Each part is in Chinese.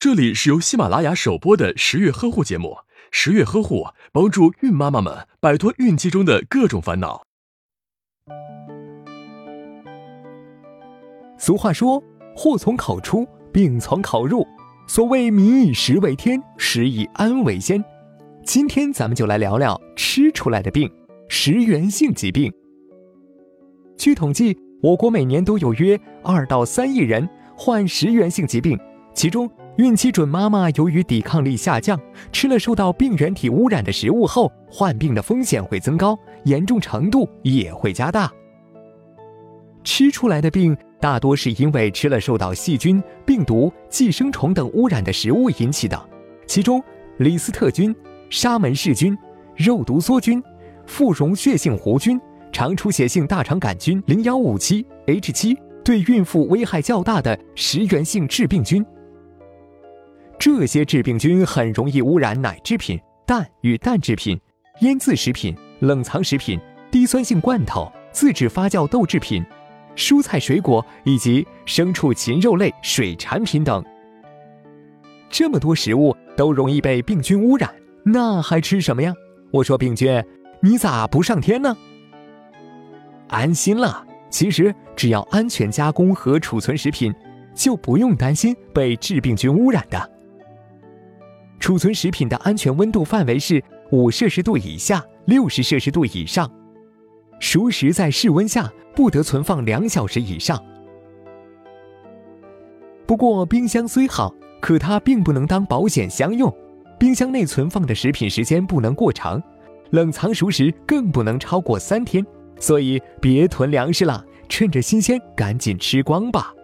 这里是由喜马拉雅首播的十月呵护节目。十月呵护帮助孕妈妈们摆脱孕期中的各种烦恼。俗话说：“祸从口出，病从口入。”所谓“民以食为天，食以安为先”。今天咱们就来聊聊吃出来的病——食源性疾病。据统计，我国每年都有约二到三亿人患食源性疾病，其中。孕期准妈妈由于抵抗力下降，吃了受到病原体污染的食物后，患病的风险会增高，严重程度也会加大。吃出来的病大多是因为吃了受到细菌、病毒、寄生虫等污染的食物引起的，其中李斯特菌、沙门氏菌、肉毒梭菌、副溶血性弧菌、肠出血性大肠杆菌零幺五七 H 七对孕妇危害较大的食源性致病菌。这些致病菌很容易污染奶制品、蛋与蛋制品、腌制食品、冷藏食品、低酸性罐头、自制发酵豆制品、蔬菜水果以及牲畜禽肉类水产品等。这么多食物都容易被病菌污染，那还吃什么呀？我说病菌，你咋不上天呢？安心了，其实只要安全加工和储存食品，就不用担心被致病菌污染的。储存食品的安全温度范围是五摄氏度以下六十摄氏度以上，熟食在室温下不得存放两小时以上。不过，冰箱虽好，可它并不能当保险箱用。冰箱内存放的食品时间不能过长，冷藏熟食更不能超过三天。所以，别囤粮食了，趁着新鲜赶紧吃光吧。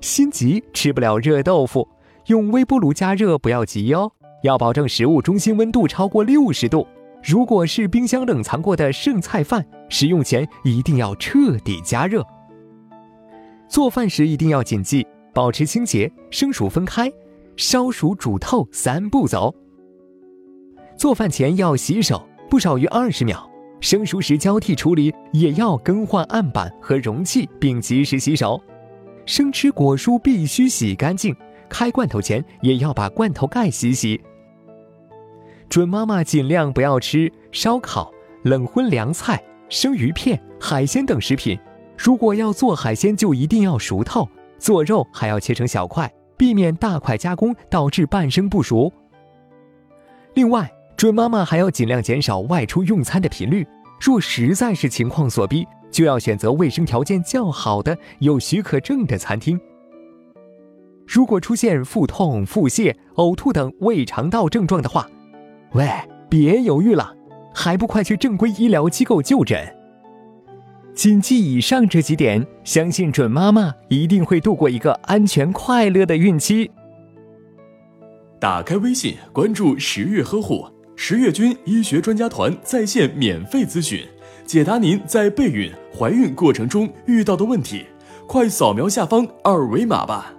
心急吃不了热豆腐。用微波炉加热不要急哦，要保证食物中心温度超过六十度。如果是冰箱冷藏过的剩菜饭，食用前一定要彻底加热。做饭时一定要谨记保持清洁，生熟分开，烧熟煮透三步走。做饭前要洗手，不少于二十秒。生熟时交替处理，也要更换案板和容器，并及时洗手。生吃果蔬必须洗干净。开罐头前也要把罐头盖洗洗。准妈妈尽量不要吃烧烤、冷荤凉菜、生鱼片、海鲜等食品。如果要做海鲜，就一定要熟透；做肉还要切成小块，避免大块加工导致半生不熟。另外，准妈妈还要尽量减少外出用餐的频率。若实在是情况所逼，就要选择卫生条件较好的、有许可证的餐厅。如果出现腹痛、腹泻、呕吐等胃肠道症状的话，喂，别犹豫了，还不快去正规医疗机构就诊？谨记以上这几点，相信准妈妈一定会度过一个安全快乐的孕期。打开微信，关注十月呵护，十月军医学专家团在线免费咨询，解答您在备孕、怀孕过程中遇到的问题。快扫描下方二维码吧。